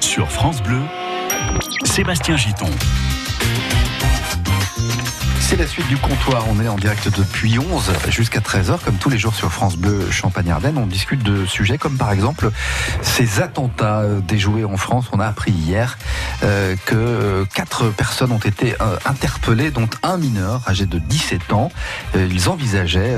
sur France Bleu, Sébastien Giton. C'est la suite du comptoir. On est en direct depuis 11 jusqu'à 13h, comme tous les jours sur France Bleu Champagne-Ardenne. On discute de sujets comme par exemple ces attentats déjoués en France. On a appris hier euh, que quatre personnes ont été euh, interpellées, dont un mineur âgé de 17 ans. Euh, ils envisageaient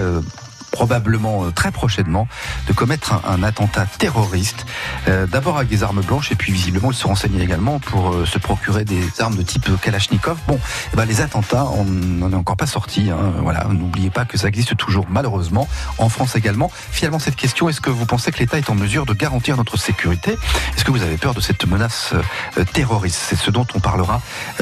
probablement euh, très prochainement de commettre un, attentat terroriste. Euh, d'abord avec des armes blanches et puis visiblement ils se renseignaient également pour euh, se procurer des armes de type Kalachnikov. Bon, eh ben, les attentats, on n'en est encore pas sorti. Hein. Voilà, n'oubliez pas que ça existe toujours malheureusement en France également. Finalement, cette question, est-ce que vous pensez que l'État est en mesure de garantir notre sécurité? Est-ce que vous avez peur de cette menace terroriste? C'est ce dont on parlera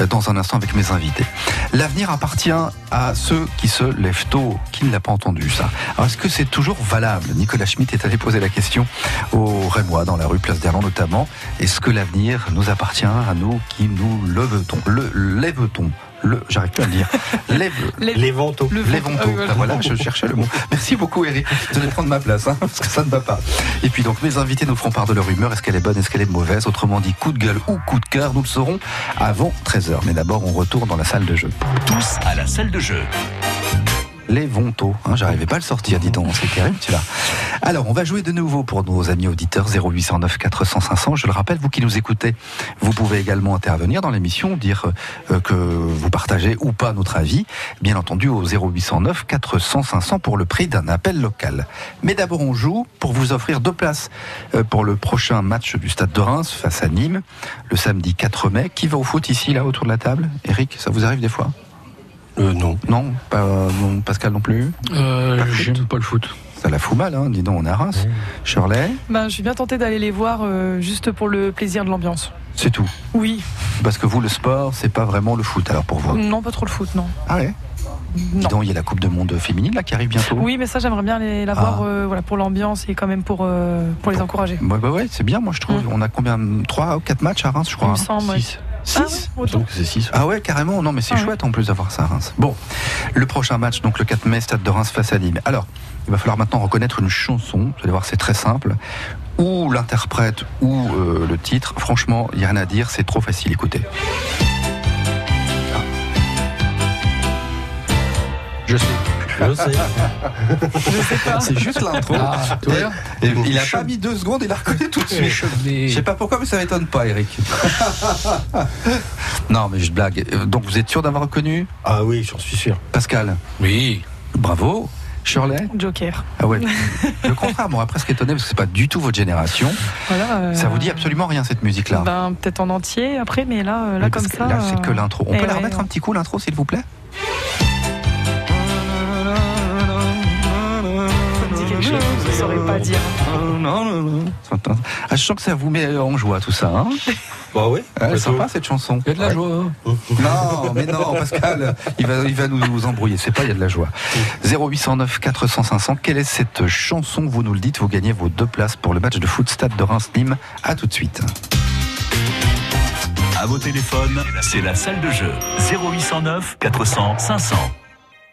dans un instant avec mes invités. L'avenir appartient à ceux qui se lèvent tôt. Qui ne l'a pas entendu ça? Est-ce que c'est toujours valable Nicolas Schmitt est allé poser la question aux Rémois, dans la rue Place d'Erland notamment. Est-ce que l'avenir nous appartient à nous qui nous lève-t-on Le lève-t-on le, j'arrive plus à le dire, lève, les vantaux. Les vantaux. Ah, voilà, je cherchais le mot. Merci beaucoup, Eric. Vous allez prendre ma place, hein, parce que ça ne va pas. Et puis donc, mes invités nous feront part de leur humeur. Est-ce qu'elle est bonne, est-ce qu'elle est mauvaise Autrement dit, coup de gueule ou coup de cœur, nous le saurons avant 13h. Mais d'abord, on retourne dans la salle de jeu. Tous à la salle de jeu les Vonto. Hein, J'arrivais pas à le sortir, dis donc, c'est terrible. Alors, on va jouer de nouveau pour nos amis auditeurs 0809 400 500. Je le rappelle, vous qui nous écoutez, vous pouvez également intervenir dans l'émission, dire euh, que vous partagez ou pas notre avis, bien entendu au 0809 400 500 pour le prix d'un appel local. Mais d'abord, on joue pour vous offrir deux places euh, pour le prochain match du Stade de Reims face à Nîmes, le samedi 4 mai. Qui va au foot ici, là, autour de la table? Eric, ça vous arrive des fois? Euh, non. Non, pas, Pascal non plus euh, J'aime pas le foot. Ça la fout mal, hein dis donc, on est à Reims. Shirley ben, Je suis bien tenté d'aller les voir euh, juste pour le plaisir de l'ambiance. C'est tout Oui. Parce que vous, le sport, c'est pas vraiment le foot alors pour vous Non, pas trop le foot, non. Ah ouais Dis donc, il y a la Coupe de Monde féminine là qui arrive bientôt. Oui, mais ça, j'aimerais bien les, la voir ah. euh, voilà, pour l'ambiance et quand même pour, pour les encourager. Bah, bah ouais, c'est bien, moi je trouve. Mm. On a combien? 3 ou 4 matchs à Reims, je crois. Il me 6. 6 ah, c'est 6. Ah ouais, carrément. Non, mais c'est ah chouette en plus d'avoir ça à Reims. Bon, le prochain match, donc le 4 mai, Stade de Reims face à Nîmes. Alors, il va falloir maintenant reconnaître une chanson. Vous allez voir, c'est très simple. Ou l'interprète ou euh, le titre. Franchement, il n'y a rien à dire, c'est trop facile. Écoutez. Je sais. Je sais. Je sais pas. C'est juste l'intro. Ah, il a pas mis deux secondes, il a reconnu tout de suite. Je sais pas pourquoi, mais ça m'étonne pas, Eric. non, mais je blague. Donc vous êtes sûr d'avoir reconnu Ah oui, j'en suis sûr. Pascal Oui. Bravo. Shirley Joker. Ah ouais. Le contraire, moi, presque étonné parce que c'est pas du tout votre génération. Voilà, Ça vous dit absolument rien cette musique-là ben, Peut-être en entier après, mais là, euh, là comme ça. Là, c'est que l'intro. On peut la remettre un petit coup, l'intro, s'il vous plaît? Pas dire. Ah, je sens que ça vous met en joie tout ça. Hein bah oui. c'est sympa cette chanson. Il y a de la joie. non, mais non, Pascal, il va, il va nous, embrouiller. C'est pas, il y a de la joie. 0809 400 500. Quelle est cette chanson? Vous nous le dites. Vous gagnez vos deux places pour le match de foot stade de Reims-Nîmes. À tout de suite. À vos téléphones, c'est la salle de jeu. 0809 400 500.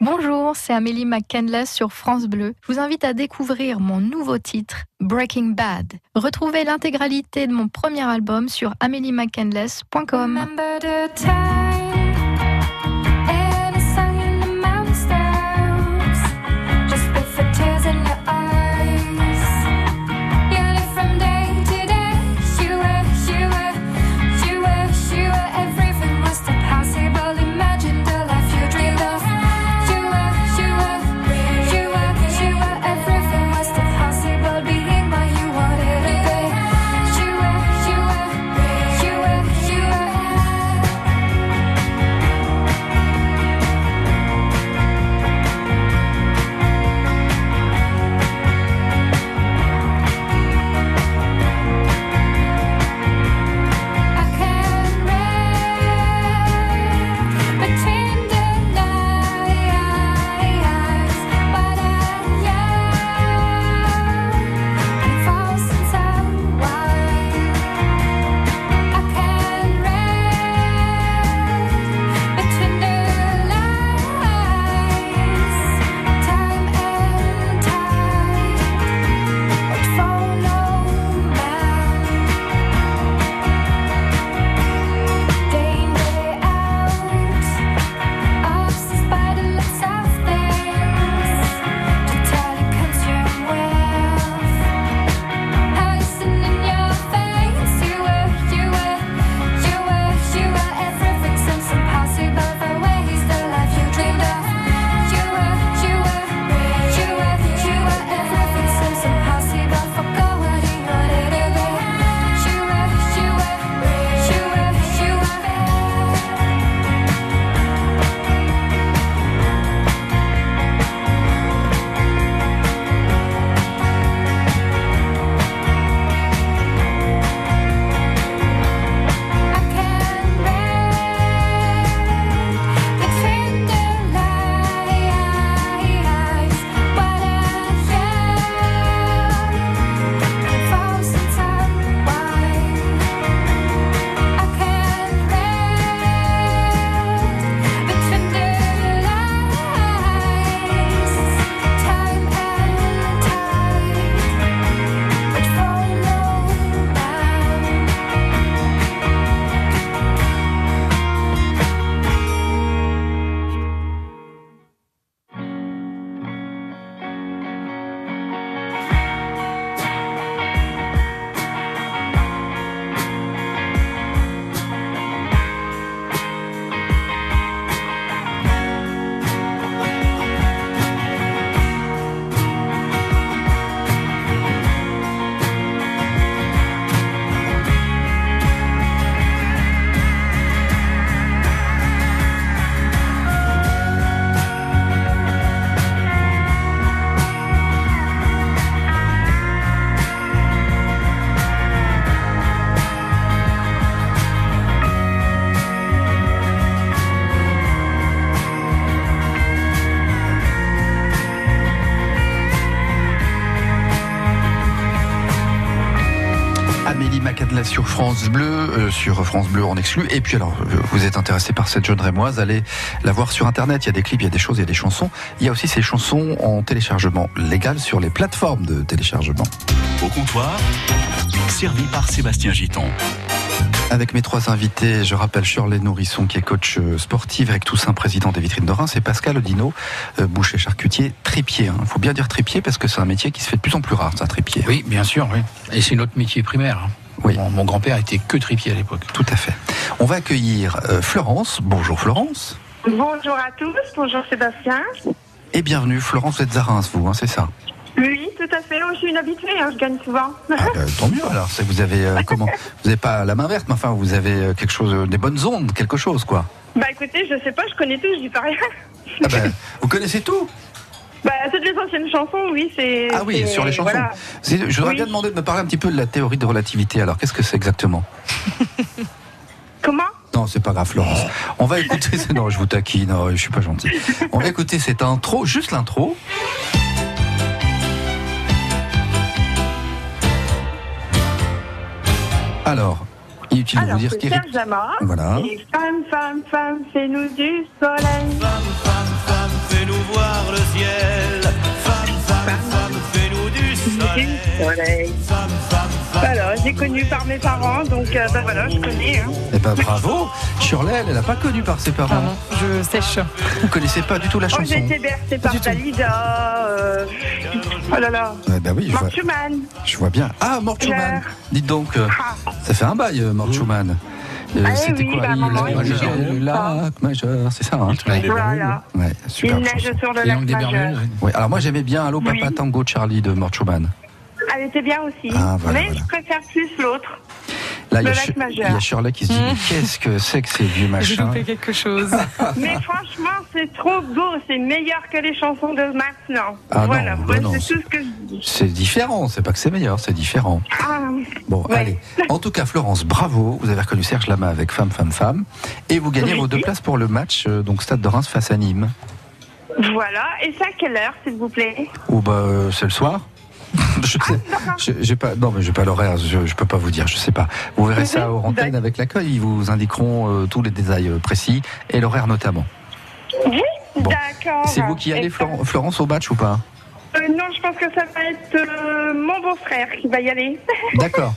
Bonjour, c'est Amélie McKenless sur France Bleu. Je vous invite à découvrir mon nouveau titre, Breaking Bad. Retrouvez l'intégralité de mon premier album sur améliemckenless.com. sur France Bleu en exclu. Et puis alors, euh, vous êtes intéressé par cette jeune rémoise, allez la voir sur Internet. Il y a des clips, il y a des choses, il y a des chansons. Il y a aussi ces chansons en téléchargement légal sur les plateformes de téléchargement. Au comptoir, servi par Sébastien Giton. Avec mes trois invités, je rappelle Shirley Nourisson qui est coach euh, sportive avec Toussaint, président des vitrines de Reims, et Pascal Odino, euh, boucher charcutier, tripier. Il faut bien dire tripier parce que c'est un métier qui se fait de plus en plus rare, ça, tripier. Oui, bien sûr, oui. Et c'est notre métier primaire. Oui. Mon, mon grand-père était que tripier à l'époque. Tout à fait. On va accueillir euh, Florence. Bonjour Florence. Bonjour à tous, bonjour Sébastien. Et bienvenue. Florence, vous êtes à Reims, vous, hein, c'est ça? Oui, tout à fait, oh, je suis une habituée, hein, je gagne souvent. Ah, bah, Tant mieux alors. Vous avez euh, comment? Vous n'avez pas la main verte, mais enfin, vous avez euh, quelque chose, des bonnes ondes, quelque chose, quoi. bah écoutez, je sais pas, je connais tout, je dis pas rien. Ah ben, vous connaissez tout? Bah toutes les anciennes chansons, oui, c'est... Ah oui, sur les chansons. voilà. Je voudrais Oui. bien demander de me parler un petit peu de la théorie de relativité. Alors, qu'est-ce que c'est exactement Comment? Non, c'est pas grave, Florence. On va écouter. Non, je vous taquine. Non, je suis pas gentil. On va écouter cette intro, juste l'intro. Alors, inutile de Alors, vous dire c'est qu'Éric. Serge Lama. Voilà. Et femme, femme, femme, fais-nous du soleil. Femme, femme, femme, fais-nous voir le ciel. Soleil. Voilà, j'ai connu par mes parents, donc euh, bah voilà, je connais. Hein. Eh ben bravo. Shirley, elle, n'a pas connu par ses parents. Pardon, je sèche. Vous connaissez pas du tout la Oh, j'ai chanson. été bercée par. Dalida. Euh... Oh là là. Eh ben oui, je vois, je vois bien. Ah, Mort Schumann. Euh. Dites donc, euh, Ah. ça fait un bail, euh, Euh, Ah C'était oui, quoi bah, Le majeur. Le lac majeur, c'est ça. Hein Voilà. ouais, super. Il neige sur le lac majeur. Ouais, alors moi j'aimais bien Allo Papa Oui. Tango Charlie de Mort Schumann. Elle était bien aussi. Ah, voilà, mais voilà. je préfère plus l'autre. Là, il y, a Le Sh- lac majeur. il y a Shirley qui se dit mais qu'est-ce que c'est que ces vieux J'ai machins loupé quelque chose. Mais franchement, c'est trop beau. C'est meilleur que les chansons de maintenant. Ah non, voilà, bah c'est tout ce que je dis. C'est différent, c'est pas que c'est meilleur, c'est différent. Ah, Bon, Ouais. allez. En tout cas, Florence, bravo. Vous avez reconnu Serge Lama avec Femme, Femme, Femme. Et vous gagnez Oui. vos deux places pour le match, euh, donc Stade de Reims face à Nîmes. voilà. Et c'est à quelle heure, s'il vous plaît? Ou bah, euh, c'est le soir je sais, je- j'ai pas, non mais j'ai pas l'horaire, je, je peux pas vous dire, je sais pas. Vous verrez ça au antenne avec l'accueil, ils vous indiqueront euh, tous les détails euh, précis et l'horaire notamment. Oui, Bon. d'accord. C'est vous qui allez, Et- Flor- Florence, au match ou pas? Euh, Non, je pense que ça va être euh, mon beau-frère qui va y aller. D'accord.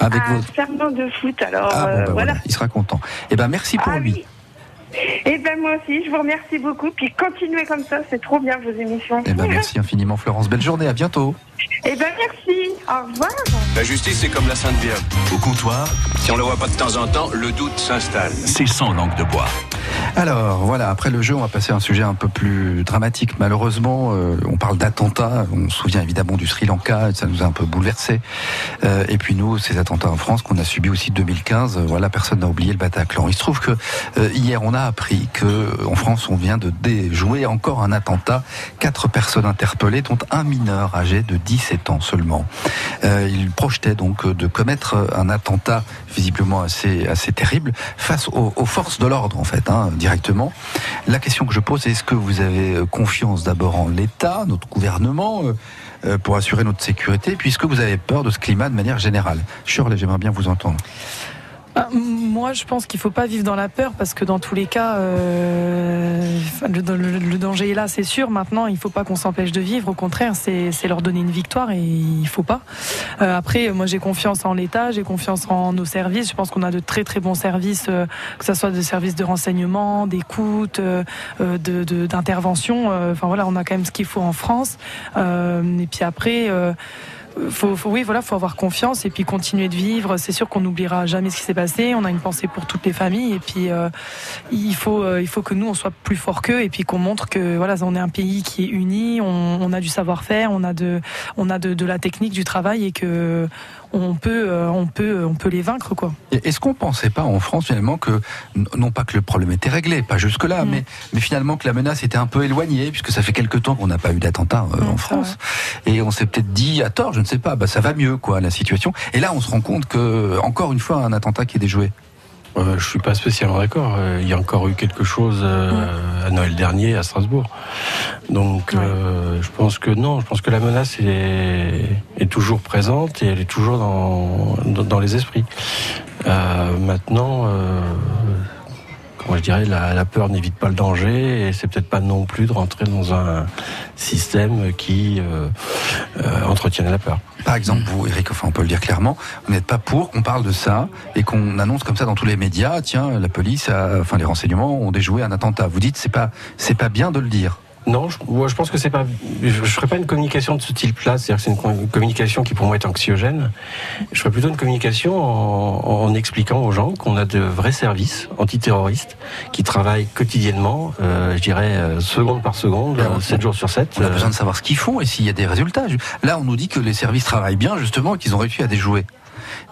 Avec Ah, votre. De foot, alors Ah bon, bah voilà. voilà. il sera content. Eh ben merci pour Ah lui. oui. Et ben moi aussi, je vous remercie beaucoup. Puis continuez comme ça, c'est trop bien vos émissions. Eh ben merci infiniment Florence. Belle journée, à bientôt. Et ben merci. Au revoir. La justice, c'est comme la Sainte Vierge. Au comptoir, Si on ne la voit pas de temps en temps, le doute s'installe. c'est sans langue de bois. Alors voilà, après le jeu, on va passer à un sujet un peu plus dramatique. Malheureusement, euh, on parle d'attentats. On se souvient évidemment du Sri Lanka, et ça nous a un peu bouleversé. Euh, et puis nous, ces attentats en France qu'on a subis aussi en 2015. euh, voilà, personne n'a oublié le Bataclan. Il se trouve que euh, hier, on a appris que en France, on vient de déjouer encore un attentat. Quatre personnes interpellées, dont un mineur âgé de 17 ans seulement. Euh, il projetait donc de commettre un attentat visiblement assez assez terrible face aux, forces de l'ordre en fait hein, directement. La question que je pose est-ce que vous avez confiance d'abord en l'État, notre gouvernement euh, euh, pour assurer notre sécurité, puisque vous avez peur de ce climat de manière générale? Shirley, j'aimerais bien vous entendre. Ah, moi, je pense qu'il faut pas vivre dans la peur parce que dans tous les cas, euh, le, danger est là, c'est sûr. Maintenant, il faut pas qu'on s'empêche de vivre. Au contraire, c'est leur donner une victoire et il faut pas. Euh, après, moi, j'ai confiance en l'État, j'ai confiance en nos services. Je pense qu'on a de très très bons services, euh, que ce soit des services de renseignement, d'écoute, euh, euh, de de- d'intervention. Enfin voilà, on a quand même ce qu'il faut en France. Et puis après. Faut, faut- oui, voilà, faut avoir confiance et puis continuer de vivre. C'est sûr qu'on n'oubliera jamais ce qui s'est passé. On a une pensée pour toutes les familles et puis euh, il faut, euh, il faut que nous on soit plus forts qu'eux et puis qu'on montre que voilà, on est un pays qui est uni. On, a du savoir-faire, on a de, on a de la technique, du travail et que on peut, euh, on peut, on peut les vaincre quoi. Est-ce qu'on pensait pas en France finalement que non pas que le problème était réglé, pas jusque là, Mm. mais mais finalement que la menace était un peu éloignée, puisque ça fait quelque temps qu'on n'a pas eu d'attentat euh, Mm, en c'est France, et on s'est peut-être dit à tort, je ne sais pas, bah ça va mieux quoi la situation. Et là on se rend compte que encore une fois un attentat qui est déjoué. Euh, je suis pas spécialement d'accord. Euh, Il y a encore eu quelque chose euh, à Noël dernier à Strasbourg. Donc, euh, je pense que non. Je pense que la menace est, est toujours présente et elle est toujours dans, dans, dans les esprits. Euh, maintenant, euh, comment je dirais, la, la peur n'évite pas le danger et c'est peut-être pas non plus de rentrer dans un système qui euh, euh, entretienne la peur. Par exemple, vous, Eric, enfin, on peut le dire clairement, vous n'êtes pas pour qu'on parle de ça et qu'on annonce comme ça dans tous les médias, tiens, la police, a- enfin, les renseignements ont déjoué un attentat. Vous dites, c'est pas, c'est pas bien de le dire. Non, je, moi, je pense que c'est pas. Je, je ferais pas une communication de ce type-là. C'est-à-dire que c'est une co- communication qui pour moi est anxiogène. Je ferais plutôt une communication en, en expliquant aux gens qu'on a de vrais services antiterroristes qui travaillent quotidiennement, euh, je dirais euh, seconde par seconde, Alors, euh, 7 jours sur 7. On a besoin de savoir ce qu'ils font et s'il y a des résultats. Là, on nous dit que les services travaillent bien, justement, et qu'ils ont réussi à déjouer.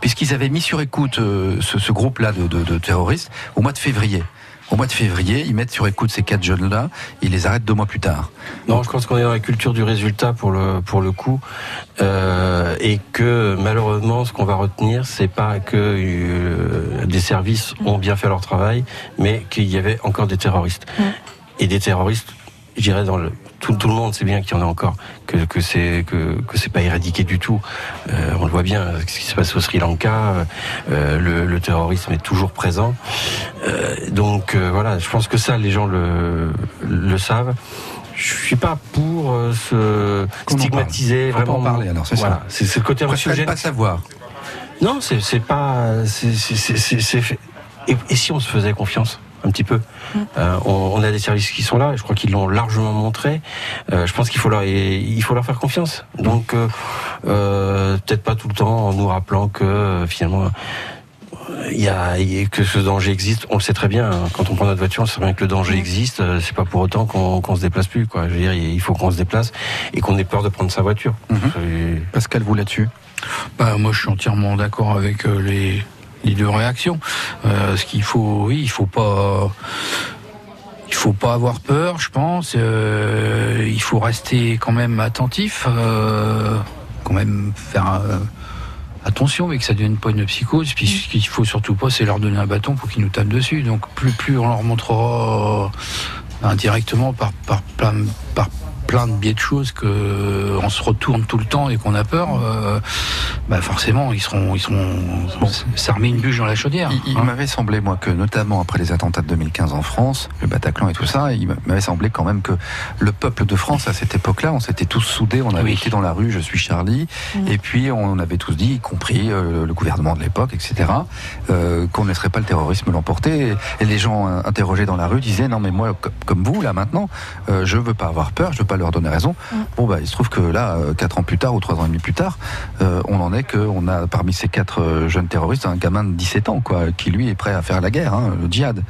Puisqu'ils avaient mis sur écoute euh, ce, ce groupe-là de, de- de terroristes au mois de février. Au mois de février, ils mettent sur écoute ces quatre jeunes-là, ils les arrêtent deux mois plus tard. Non, je pense qu'on est dans la culture du résultat pour le pour le coup, euh, et que malheureusement, ce qu'on va retenir, c'est pas que euh, des services ont bien fait leur travail, mais qu'il y avait encore des terroristes et des terroristes. Je dirais dans le tout, tout le monde sait bien qu'il y en a encore, que, que c'est que, que c'est pas éradiqué du tout. Euh, on le voit bien, ce qui se passe au Sri Lanka, euh, le, le terrorisme est toujours présent. Euh, donc euh, voilà, je pense que ça, les gens le, le savent. Je suis pas pour euh, se Qu'on stigmatiser parle. Faut pas vraiment. en parler, alors, c'est ça. voilà, c'est c'est le côté anxiogène. pas savoir. Non, c'est c'est pas. c'est- fait. Et, et si on se faisait confiance? Un petit peu Euh, on, on a des services qui sont là, et je crois qu'ils l'ont largement montré. Euh, je pense qu'il faut leur, il faut leur faire confiance. Donc, euh, euh, peut-être pas tout le temps en nous rappelant que euh, finalement. Il y a que ce danger existe, on le sait très bien. hein. Quand on prend notre voiture, on sait bien que le danger existe. euh, C'est pas pour autant qu'on qu'on se déplace plus. Quoi. Je veux dire, il faut qu'on se déplace et qu'on ait peur de prendre sa voiture. C'est- Pascal, vous là-dessus? Bah, moi, je suis entièrement d'accord avec les, les deux réactions. Euh, ce qu'il faut, oui, il faut pas. Il faut pas avoir peur, je pense. Euh, il faut rester quand même attentif, euh, quand même faire attention, mais que ça devienne pas une psychose. Puis ce qu'il faut surtout pas, c'est leur donner un bâton pour qu'ils nous tapent dessus. Donc plus plus on leur montrera indirectement par par plein par plein de biais de choses que euh, on se retourne tout le temps et qu'on a peur, euh, bah forcément ils seront ils seront ça remet une bûche dans la chaudière. Il, il hein. m'avait semblé, moi, que notamment après les attentats de 2015 en France, le Bataclan et tout ça, il m'avait semblé quand même que le peuple de France, à cette époque-là, on s'était tous soudés, on avait Oui. été dans la rue, je suis Charlie, et puis on avait tous dit, y compris euh, le gouvernement de l'époque, etc., euh, qu'on ne laisserait pas le terrorisme l'emporter. Et, et les gens euh, interrogés dans la rue disaient, non mais moi, co- comme vous, là maintenant, euh, je veux pas avoir peur, je veux pas leur donner raison. Bon, bah, il se trouve que là, euh, quatre ans plus tard, ou trois ans et demi plus tard, euh, on en est qu'on a parmi ces quatre euh, jeunes terroristes un gamin de 17 ans, quoi, qui lui est prêt à faire la guerre, hein, le djihad.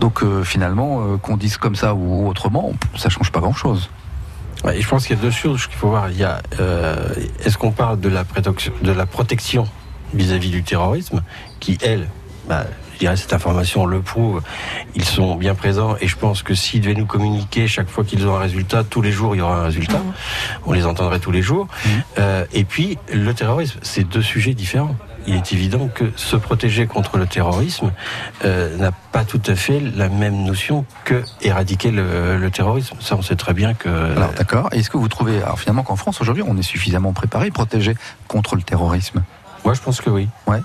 Donc euh, finalement, euh, qu'on dise comme ça ou autrement, ça change pas grand-chose. Ouais, et je pense qu'il y a deux choses qu'il faut voir. Il y a, euh, est-ce qu'on parle de la protection, de la protection vis-à-vis du terrorisme, qui elle, bah, je dirais cette information le prouve, ils sont bien présents et je pense que s'ils devaient nous communiquer chaque fois qu'ils ont un résultat, tous les jours il y aura un résultat, on les entendrait tous les jours. Euh, et puis le terrorisme, c'est deux sujets différents. Il est évident que se protéger contre le terrorisme euh, n'a pas tout à fait la même notion que éradiquer le, le terrorisme. Ça, on sait très bien que. Alors d'accord. Et Est-ce que vous trouvez, alors finalement, qu'en France aujourd'hui, on est suffisamment préparé, protégé contre le terrorisme? Moi, je pense que oui. Ouais.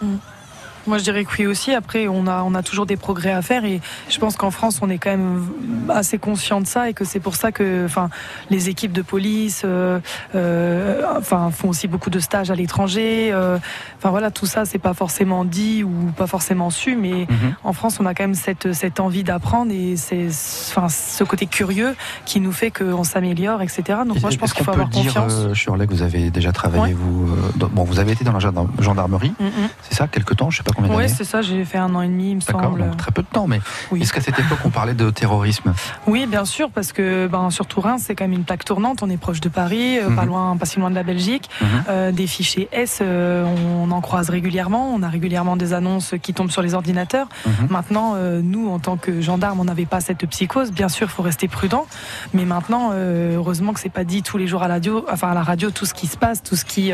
Moi, je dirais que oui aussi. Après, on a, on a toujours des progrès à faire et je pense qu'en France, on est quand même assez conscient de ça et que c'est pour ça que, enfin, les équipes de police, euh, euh, enfin, font aussi beaucoup de stages à l'étranger. euh, Enfin voilà, tout ça, c'est pas forcément dit ou pas forcément su, mais Mhm. en France, on a quand même cette, cette envie d'apprendre et c'est, enfin, ce côté curieux qui nous fait qu'on s'améliore, etc. Donc moi, je pense qu'il faut peut avoir dire, confiance. Shirley, que vous avez déjà travaillé, Ouais. vous, dans- bon, vous avez été dans la gendarme- gendarmerie, Mm, c'est ça, quelque temps, je sais pas combien d'années. c'est ça. J'ai fait un an et demi, il me semble. donc très peu de temps, mais Oui. est-ce qu'à cette époque on parlait de terrorisme Oui, bien sûr, parce que ben, sur Tourin, c'est quand même une plaque tournante. On est proche de Paris, euh, pas Mhm. loin, pas si loin de la Belgique. Mhm. Euh, des fichiers S, euh, on en croise régulièrement. On a régulièrement des annonces qui tombent sur les ordinateurs. Mhm. Maintenant, euh, nous, en tant que gendarmes, on n'avait pas cette psychose. Bien sûr, il faut rester prudent. Mais maintenant, heureusement que c'est pas dit tous les jours à la radio, enfin à la radio, tout ce qui se passe, tout ce qui,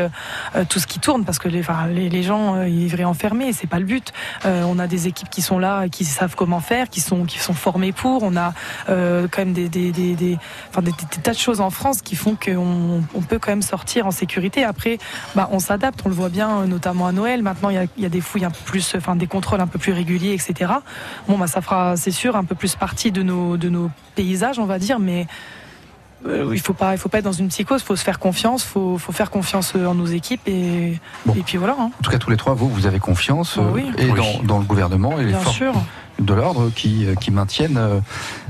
tout ce qui tourne, parce que les, enfin, les, les gens, ils vivraient enfermés. C'est pas le but. Euh, on a des équipes qui sont là, qui savent comment faire, qui sont qui sont formées pour. On a euh, quand même des tas de choses en France qui font qu'on on peut quand même sortir en sécurité. Après, bah, on s'adapte, on le voit bien, notamment à Noël. Maintenant, il y a, il y a des fouilles un peu plus, enfin des contrôles un peu plus réguliers, etc. Bon, bah, ça fera, c'est sûr, un peu plus partie de nos de nos paysages, on va dire, mais euh, il faut pas, il faut pas être dans une psychose. Il faut se faire confiance. Faut, faut faire confiance euh, en nos équipes et, Bon. et puis voilà. hein. En tout cas, tous les trois, vous, vous avez confiance Oh euh, oui. et Oui. dans, dans le gouvernement et les Bien forces sûr. De l'ordre qui, euh, qui maintiennent euh,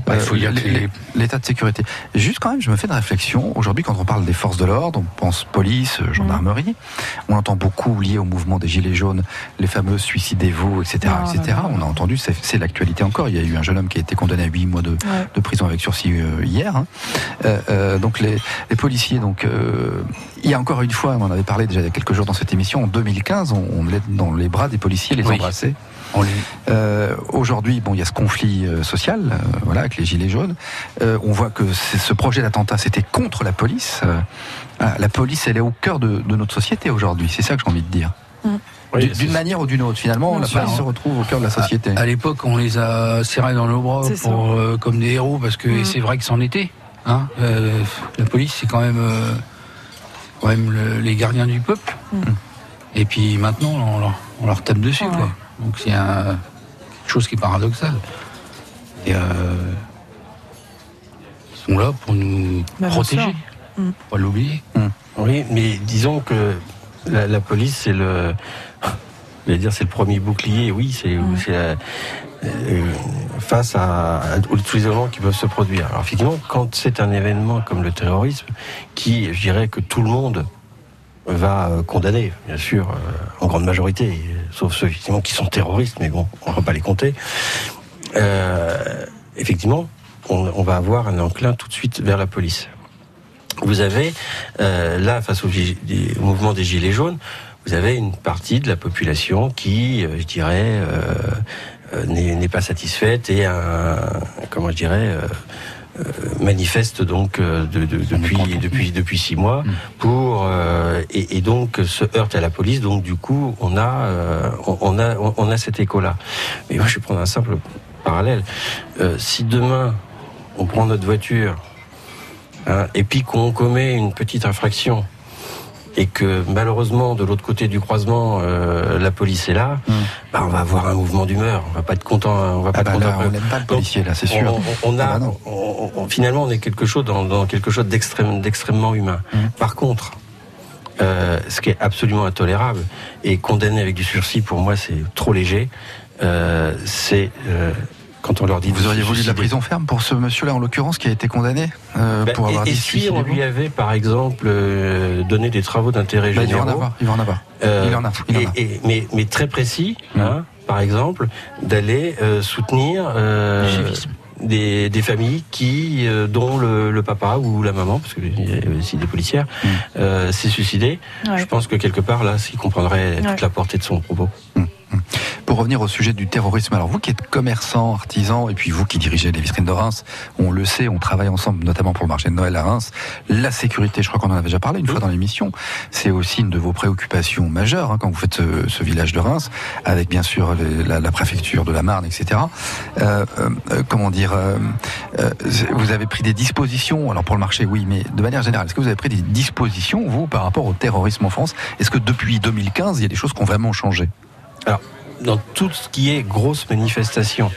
Bah, il faut euh, dire que les- les- les- l'état de sécurité. Juste quand même, je me fais une réflexion. Aujourd'hui, quand on parle des forces de l'ordre, on pense police, gendarmerie. On entend beaucoup lié au mouvement des gilets jaunes, les fameux suicidez-vous, etc., Ah, etc. là, là. On a entendu, c'est c'est l'actualité encore. Il y a eu un jeune homme qui a été condamné à 8 mois de, Ouais. de prison avec sursis euh, hier. hein. Euh, euh, donc les, les policiers, donc euh, il y a encore une fois, on en avait parlé déjà il y a quelques jours dans cette émission. En 2015, on, on est dans les bras des policiers, les Oui. embrasser. Euh, Aujourd'hui, bon, il y a ce conflit euh, social, euh, voilà, avec les gilets jaunes. Euh, on voit que ce projet d'attentat, c'était contre la police. Euh, ah, la police, elle est au cœur de, de notre société aujourd'hui. C'est ça que j'ai envie de dire. Oui, D'une- manière ou d'une autre, finalement, la police se retrouve au cœur de la société. À l'époque, on les a serrés dans nos bras pour, euh, comme des héros, parce que Mhm. c'est vrai que c'en était. Hein Euh, la police, c'est quand même, euh, quand même le- les gardiens du peuple. Mhm. Et puis maintenant, on leur, on leur tape dessus. Ouais. Quoi. Donc c'est un- quelque chose qui est paradoxal. Et, euh, ils sont là pour nous Bah, protéger. Faut pas l'oublier. Oui, mais disons que la, la police, c'est le. Dire, c'est le premier bouclier, oui, c'est la- euh, face à, à tous les événements qui peuvent se produire. Alors, effectivement, quand c'est un événement comme le terrorisme, qui, je dirais que tout le monde va euh, condamner, bien sûr, euh, en grande majorité, sauf ceux effectivement qui sont terroristes, mais bon, on va pas les compter. Euh, effectivement, on, va avoir un enclin tout de suite vers la police. Vous avez là, face au, mouvement des gilets jaunes, vous avez une partie de la population qui, je dirais, n'est pas satisfaite et un, comment je dirais. Euh, manifeste donc euh, de- de- depuis depuis depuis six mois pour euh, et, et donc se heurte à la police. Donc du coup on a on, a on, a cet écho là mais moi je vais prendre un simple parallèle. Si demain on prend notre voiture hein, et puis qu'on commet une petite infraction et que malheureusement de l'autre côté du croisement euh, la police est là, Mm. bah, on va avoir un mouvement d'humeur. On va pas être content. hein, On va pas Ah bah être là, content. on n'aime pas le policier, là, c'est sûr. On, on a, Ah bah on- on- finalement, on est quelque chose dans, dans quelque chose d'extrême, d'extrêmement humain. Mm. Par contre, euh, ce qui est absolument intolérable et condamné avec du sursis, pour moi, c'est trop léger. euh, c'est euh, quand on leur dit. Vous auriez voulu de la prison ferme pour ce monsieur-là, en l'occurrence, qui a été condamné euh, Bah, pour avoir et, et si on lui avait, par exemple, euh, donné des travaux d'intérêt Bah, il va en généraux, avoir, il va en avoir. euh, Il en a, il en a. et- mais, mais très précis, Mm. hein, par exemple, d'aller euh, soutenir euh, des, des familles qui, euh, dont le, le papa ou la maman, parce qu'il y a aussi des policières, Mm. euh, s'est suicidé. Ouais. Je pense que quelque part, là, s'il comprendrait Ouais. toute la portée de son propos. Pour revenir au sujet du terrorisme, alors vous qui êtes commerçant, artisan, et puis vous qui dirigez les vitrines de Reims, on le sait, on travaille ensemble, notamment pour le marché de Noël à Reims. La sécurité, je crois qu'on en avait déjà parlé une fois dans l'émission, c'est aussi une de vos préoccupations majeures hein, quand vous faites ce, ce village de Reims, avec bien sûr la, la préfecture de la Marne, etc. Euh, euh, euh, comment dire euh, euh, Vous avez pris des dispositions, alors pour le marché, oui, mais de manière générale, est-ce que vous avez pris des dispositions, vous, par rapport au terrorisme en France? Est-ce que depuis 2015, il y a des choses qui ont vraiment changé? Dans tout ce qui est grosse manifestation,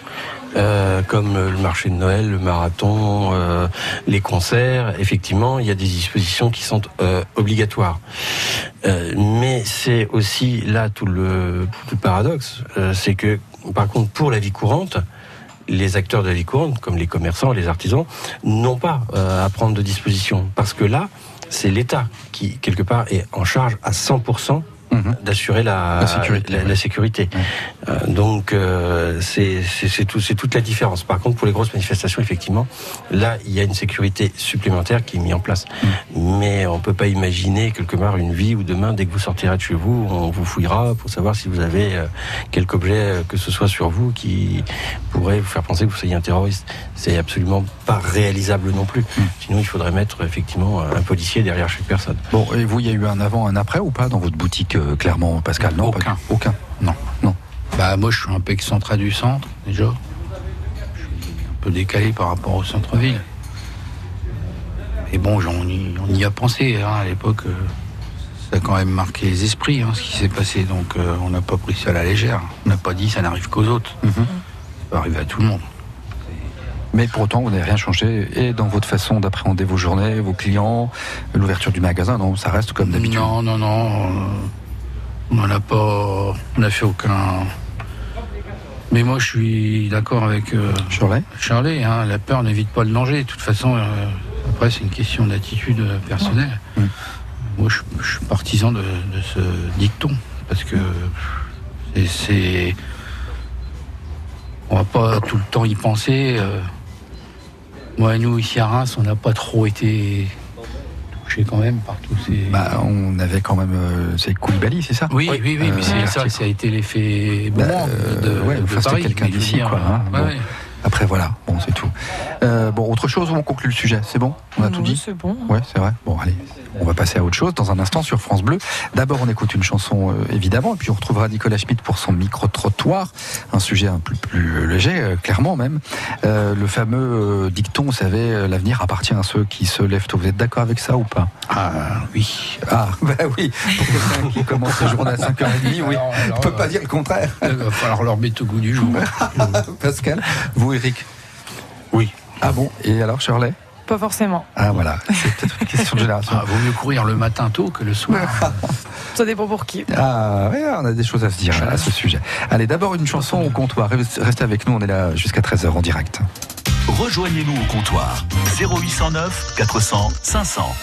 euh, comme le marché de Noël, le marathon, euh, les concerts, effectivement, il y a des dispositions qui sont euh, obligatoires. Mais c'est aussi là tout le, tout le paradoxe, c'est que par contre pour la vie courante, les acteurs de la vie courante, comme les commerçants, les artisans, n'ont pas à prendre de dispositions. Parce que là, c'est l'État qui, quelque part, est en charge à 100% Mhm. d'assurer la, La sécurité, la- ouais. la sécurité. Euh, donc, euh, c'est tout, toute la différence. Par contre, pour les grosses manifestations, effectivement, là, il y a une sécurité supplémentaire qui est mise en place. Mm. Mais on peut pas imaginer quelque part une vie où demain, dès que vous sortirez de chez vous, on vous fouillera pour savoir si vous avez euh, quelque objet euh, que ce soit sur vous qui pourrait vous faire penser que vous soyez un terroriste. C'est absolument pas réalisable non plus. Mm. Sinon, il faudrait mettre effectivement un policier derrière chaque personne. Bon, et vous, il y a eu un avant, un après ou pas dans votre boutique, euh, clairement, Pascal Non, Aucun. pas- aucun. Non, non. Bah moi je suis un peu excentré du centre déjà. Je suis un peu décalé par rapport au centre-ville. Et bon, on y, on y a pensé hein, à l'époque. euh, ça a quand même marqué les esprits hein, ce qui s'est passé. Donc euh, on n'a pas pris ça à la légère. On n'a pas dit ça n'arrive qu'aux autres. Mhm. Ça peut arriver à tout le monde. Mais pour autant, vous n'avez rien changé. Et dans votre façon d'appréhender vos journées, vos clients, l'ouverture du magasin, non, ça reste comme d'habitude. Non, non, non. On n'en a pas. On n'a fait aucun. Mais moi, je suis d'accord avec euh, Shirley Charlie. hein, la peur n'évite pas le danger. De toute façon, euh, après, c'est une question d'attitude personnelle. Moi, je, je suis partisan de, de ce dicton. Parce que c'est- c'est. On va pas tout le temps y penser. euh. Moi, nous, ici à Reims, on n'a pas trop été quand même par tous ces. Bah, on avait quand même. euh, c'est Koulibaly, c'est ça Oui, oui, oui, Euh, mais c'est ça, ça a été l'effet Bah, bon de, euh, ouais, de enfin, c'était Paris. quelqu'un d'ici, quoi, hein. ouais, Bon. ouais. Après, voilà, bon, c'est tout. Euh, bon, autre chose ou on conclut le sujet C'est bon? On a tout Oui, dit? C'est bon. Ouais, c'est vrai. Bon, allez, on va passer à autre chose dans un instant sur France Bleu. D'abord, on écoute une chanson, euh, évidemment, et puis on retrouvera Nicolas Schmitt pour son micro-trottoir, un sujet un peu plus léger, euh, clairement même. Euh, le fameux euh, dicton, vous savez, euh, l'avenir appartient à ceux qui se lèvent tôt. Vous êtes d'accord avec ça ou pas? Ah oui. Ah, bah oui, pour quelqu'un qui commence sa journée à 5h30, oui. Alors, alors, On peut pas dire le contraire. Il va falloir leur mettre au goût du jour. Pascal, vous, Eric? Oui. Ah bon? Et alors, Shirley? Pas forcément. Ah voilà, c'est peut-être une question de génération. Ah, vaut mieux courir le matin tôt que le soir. Ça dépend pour qui. Ah, ouais, on a des choses à se dire à ce sujet. Allez, d'abord une chanson au comptoir. Restez avec nous, on est là jusqu'à 13h en direct. Rejoignez-nous au comptoir 0809 400 500.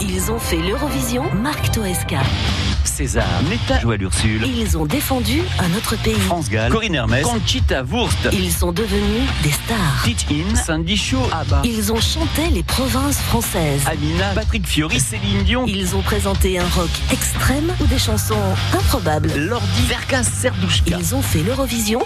Ils ont fait l'Eurovision Marc Toesca. César, Netta Joël Ursule, Ils ont défendu un autre pays. France Gall, Corinne Hermès, Conchita Wurst, Ils sont devenus des stars. Teach In, Sandy Shaw, Abba, Ils ont chanté les provinces françaises. Amina, Patrick Fiori, Céline Dion, Ils ont présenté un rock extrême ou des chansons improbables. Lordi, Verka, Serdouchka. Ils ont fait l'Eurovision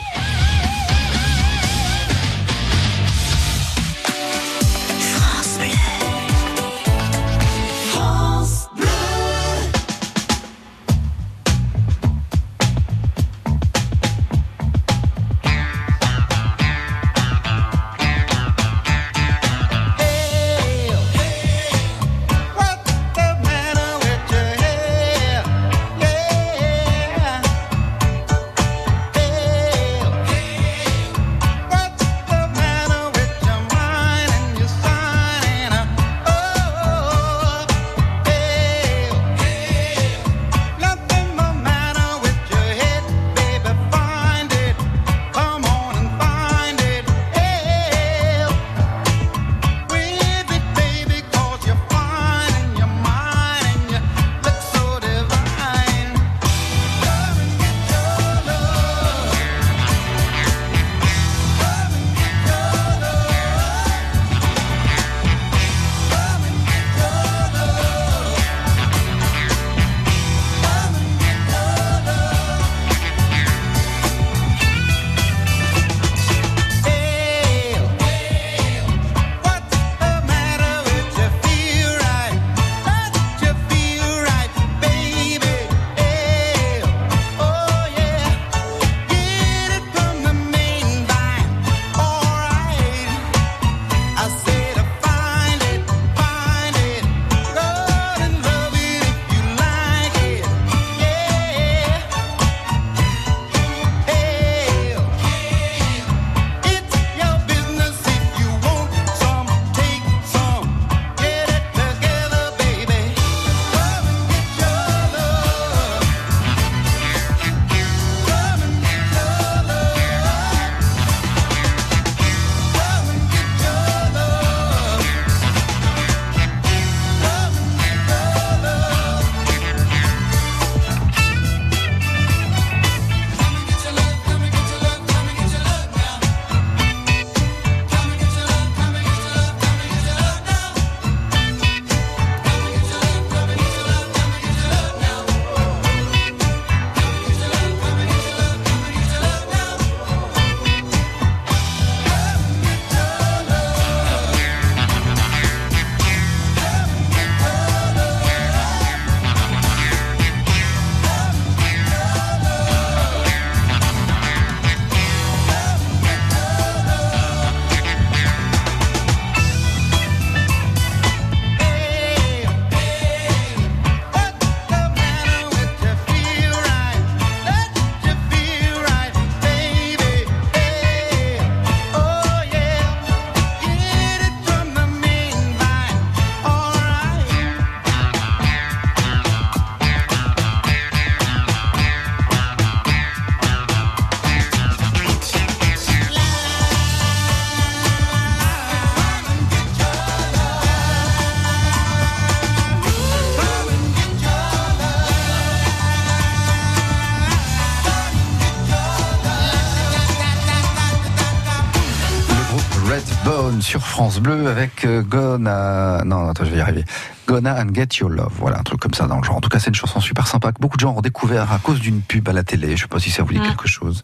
France Bleu avec euh, Gonna. Non, attends, je vais y arriver. Gonna and Get Your Love. Voilà, un truc comme ça dans le genre. En tout cas, c'est une chanson super sympa que beaucoup de gens ont découvert à cause d'une pub à la télé. Je sais pas si ça vous dit Mm. quelque chose.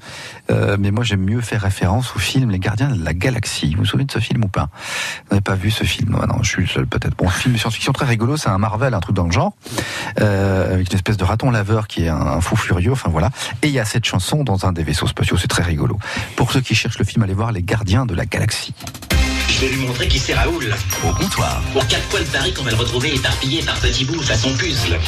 Euh, mais moi, j'aime mieux faire référence au film Les Gardiens de la Galaxie. Vous vous souvenez de ce film ou pas? Vous n'avez pas vu ce film? Non, non, je suis le seul peut-être. Bon, film de science-fiction très rigolo. C'est un Marvel, un truc dans le genre. Euh, avec une espèce de raton laveur qui est un, un fou furieux. Enfin voilà. Et il y a cette chanson dans un des vaisseaux spatiaux. C'est très rigolo. Pour ceux qui cherchent le film, allez voir Les Gardiens de la Galaxie. Je vais lui montrer qui c'est Raoul. Au comptoir. Aux quatre coins de Paris qu'on va le retrouver éparpillé par petits bouts façon puzzle.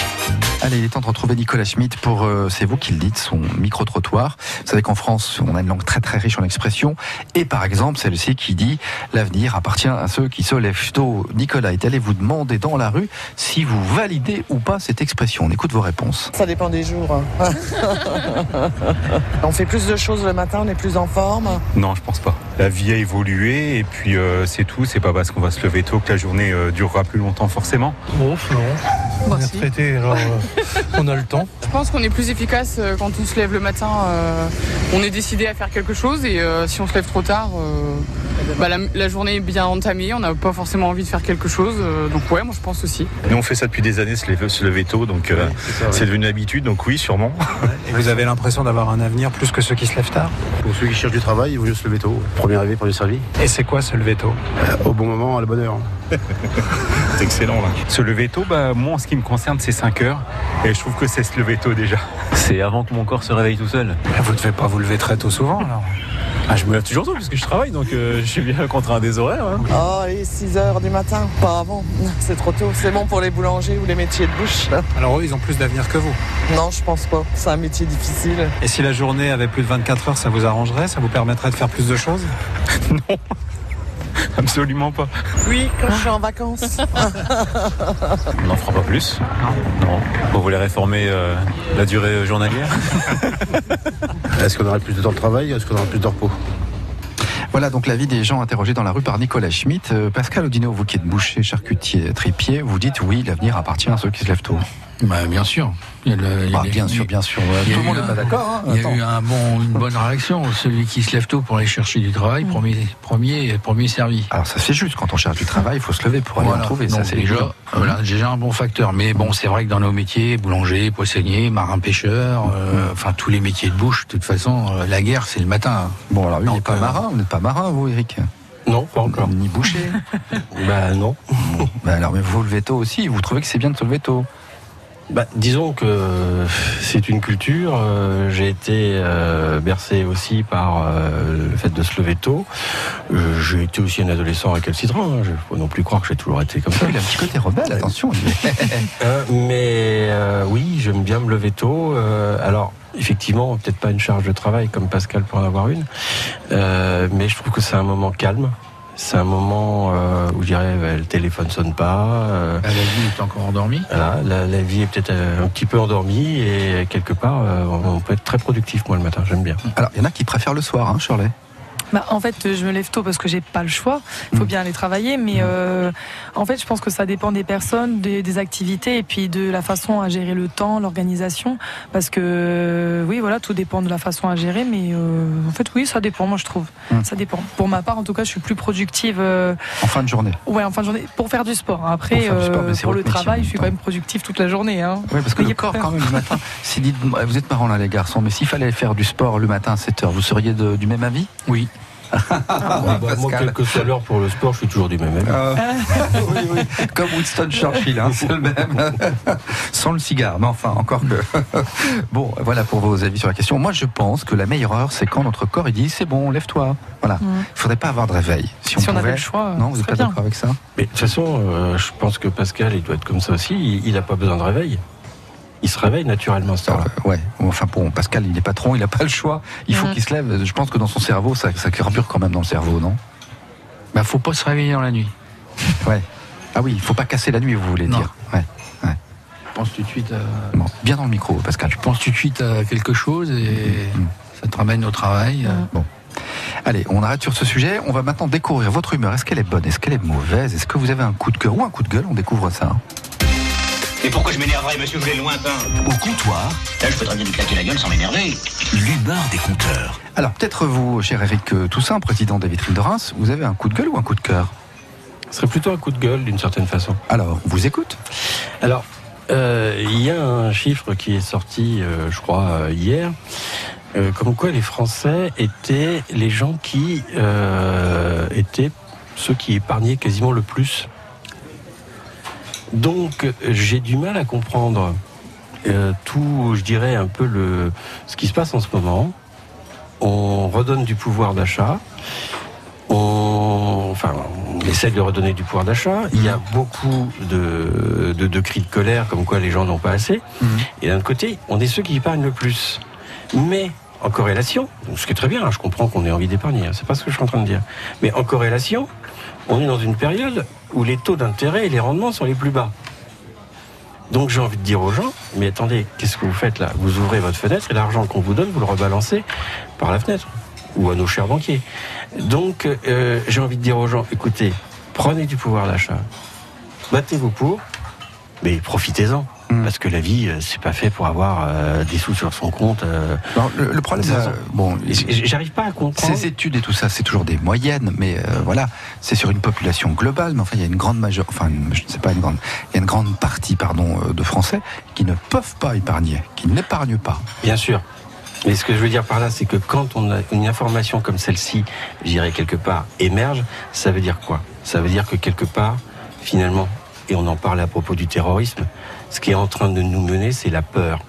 Allez, il est temps de retrouver Nicolas Schmitt pour, euh, c'est vous qui le dites, son micro-trottoir. Vous savez qu'en France, on a une langue très très riche en expressions. Et par exemple, celle-ci qui dit l'avenir appartient à ceux qui se lèvent tôt. Nicolas est allé vous demander dans la rue si vous validez ou pas cette expression. On écoute vos réponses. Ça dépend des jours. hein. on fait plus de choses le matin, on est plus en forme. Non, je pense pas. La vie a évolué et puis euh, c'est tout. C'est pas parce qu'on va se lever tôt que la journée euh, durera plus longtemps forcément. Bon, non. On est traité, alors euh, on a le temps. Je pense qu'on est plus efficace euh, quand on se lève le matin. euh, on est décidé à faire quelque chose et euh, si on se lève trop tard, euh, bah, la, la journée est bien entamée. On n'a pas forcément envie de faire quelque chose. euh, donc ouais, moi je pense aussi. Nous on fait ça depuis des années, se lever, se lever tôt, donc euh, c'est devenu une habitude. Donc oui, sûrement. Et vous avez l'impression d'avoir un avenir plus que ceux qui se lèvent tard Pour ceux qui cherchent du travail, il vaut mieux se lever tôt. Premier arrivé, premier servi. Et c'est quoi se lever tôt Au bon moment, à la bonne heure. C'est excellent là. Se lever tôt, bah, moi en ce qui me concerne, c'est 5 heures. Et je trouve que c'est se lever tôt déjà. C'est avant que mon corps se réveille tout seul. Vous ne devez pas vous lever très tôt souvent alors Ah, je me lève toujours tôt parce que je travaille, donc euh, suis bien contraint des horaires. hein. Oh, et 6 heures du matin, pas avant. C'est trop tôt. C'est bon pour les boulangers ou les métiers de bouche. Alors eux, ils ont plus d'avenir que vous. Non, je pense pas. C'est un métier difficile. Et si la journée avait plus de 24 heures, ça vous arrangerait? Ça vous permettrait de faire plus de choses? Non, absolument pas. Oui, quand je suis en vacances. On n'en fera pas plus? Non. Vous voulez réformer euh, la durée journalière? Est-ce qu'on aurait plus de temps de travail? Est-ce qu'on aurait plus de repos? Voilà donc l'avis des gens interrogés dans la rue par Nicolas Schmitt. Euh, Pascal Odino, vous qui êtes boucher, charcutier, tripier, vous dites oui, l'avenir appartient à ceux qui se lèvent tôt. Bah, bien sûr. Il y a le- il y a Ah, bien sûr, bien sûr. Tout le monde n'est pas d'accord. hein. Il y a Attends. eu un bon, une bonne réaction. Celui qui se lève tôt pour aller chercher du travail, premier, premier, premier servi. Alors ça c'est juste, quand on cherche du travail, il faut se lever pour aller en trouver. Ça Donc, c'est déjà, voilà, déjà un bon facteur. Mais bon, c'est vrai que dans nos métiers, boulanger, poissonnier, marin pêcheur, Mm. euh, enfin tous les métiers de bouche, de toute façon, euh, la guerre c'est le matin. Bon alors n'est Donc, pas euh, marin, vous n'êtes pas marin vous Eric Non, pas encore. Ni boucher Bah non. Bah alors mais vous vous levez tôt aussi, vous trouvez que c'est bien de se lever tôt Bah, disons que c'est une culture. euh, J'ai été euh, bercé aussi par euh, le fait de se lever tôt. Euh, J'ai été aussi un adolescent récalcitrant. Hein. Je ne faut non plus croire que j'ai toujours été comme ça. Il a un petit côté rebelle, attention. Mais oui, j'aime bien me lever tôt. Alors, effectivement, peut-être pas une charge de travail comme Pascal pour en avoir une, mais je trouve que c'est un moment calme. C'est un moment euh, où je dirais bah, le téléphone sonne pas. euh, La vie est encore endormie. voilà, la, la vie est peut-être euh, un petit peu endormie et quelque part, euh, on peut être très productif, moi, le matin, j'aime bien. Alors il y en a qui préfèrent le soir, hein, Shirley. Bah, en fait, je me lève tôt parce que j'ai pas le choix. Il faut bien aller travailler, mais euh, en fait, je pense que ça dépend des personnes, des, des activités et puis de la façon à gérer le temps, l'organisation. Parce que oui, voilà, tout dépend de la façon à gérer, mais euh, en fait, oui, ça dépend. Moi, je trouve, ça dépend. Pour ma part, en tout cas, je suis plus productive. euh, En fin de journée. Ouais, en fin de journée, pour faire du sport. Après, Pour sport, euh, le travail, je suis quand même productive toute la journée. Hein. Oui, parce que Mais le corps, quand même, le matin. Si dites, vous êtes marrants là, les garçons, mais s'il fallait faire du sport le matin à 7 heures, vous seriez de- du même avis? Oui. Bah, moi, quelle que soit l'heure pour le sport, je suis toujours du même avis. Euh, oui, oui, comme Winston Churchill, hein, c'est le même. Sans le cigare, mais enfin, encore que. Bon, voilà pour vos avis sur la question. Moi, je pense que la meilleure heure, c'est quand notre corps il dit c'est bon, lève-toi. Voilà. Il Mm. faudrait pas avoir de réveil. Si on, Si on avait le choix, Non, vous n'êtes pas d'accord avec ça? Mais de toute façon, euh, je pense que Pascal, il doit être comme ça aussi. Il n'a pas besoin de réveil. Il se réveille naturellement, ça. Euh, Ouais. Enfin, bon, Pascal, il est patron, il n'a pas le choix. Il faut qu'il se lève. Je pense que dans son cerveau, ça, ça carbure quand même dans le cerveau, non? Bah, faut pas se réveiller dans la nuit. Ouais. Ah oui, il faut pas casser la nuit, vous voulez Non. dire. Ouais. ouais. Pense tout de suite à, Bon, bien dans le micro, Pascal. tu penses tout de suite à quelque chose et ça te ramène au travail. euh. Bon. Allez, on arrête sur ce sujet. On va maintenant découvrir votre humeur. Est-ce qu'elle est bonne? Est-ce qu'elle est mauvaise? Est-ce que vous avez un coup de cœur ou un coup de gueule? On découvre ça. Et pourquoi je m'énerverais, monsieur, vous êtes lointain Au comptoir, Là, je peux très bien lui claquer la gueule sans m'énerver. l'humeur des compteurs. Alors peut-être vous, cher Eric euh, Toussaint, président des vitrines de Reims, vous avez un coup de gueule ou un coup de cœur? Ce serait plutôt un coup de gueule d'une certaine façon. Alors, on vous écoute Alors, euh, il y a un chiffre qui est sorti, euh, je crois, euh, hier, euh, comme quoi les Français étaient les gens qui euh, étaient ceux qui épargnaient quasiment le plus. Donc, j'ai du mal à comprendre euh, tout, je dirais, un peu le, ce qui se passe en ce moment. On redonne du pouvoir d'achat. On, enfin, on essaie de redonner du pouvoir d'achat. Il y a beaucoup de, de, de cris de colère, comme quoi les gens n'ont pas assez. Et d'un côté, on est ceux qui épargnent le plus. Mais en corrélation, donc ce qui est très bien, hein, je comprends qu'on ait envie d'épargner, hein, c'est pas ce que je suis en train de dire. Mais en corrélation, on est dans une période où les taux d'intérêt et les rendements sont les plus bas. Donc j'ai envie de dire aux gens, mais attendez, qu'est-ce que vous faites là? Vous ouvrez votre fenêtre et l'argent qu'on vous donne, vous le rebalancez par la fenêtre ou à nos chers banquiers. Donc euh, j'ai envie de dire aux gens, écoutez, prenez du pouvoir d'achat, battez-vous pour, mais profitez-en. Parce que la vie, euh, c'est pas fait pour avoir euh, des sous sur son compte. euh, le, le problème, euh, bon, j'arrive pas à comprendre. Ces études et tout ça, c'est toujours des moyennes, mais voilà, c'est sur une population globale. Mais enfin, il y a une grande major, enfin, une- je ne sais pas une grande, il y a une grande partie, pardon, de Français qui ne peuvent pas épargner, qui n'épargnent pas. Bien sûr. Mais ce que je veux dire par là, c'est que quand on a une information comme celle-ci, je dirais quelque part, émerge, ça veut dire quoi? Ça veut dire que quelque part, finalement, et on en parlait à propos du terrorisme, ce qui est en train de nous mener, c'est la peur.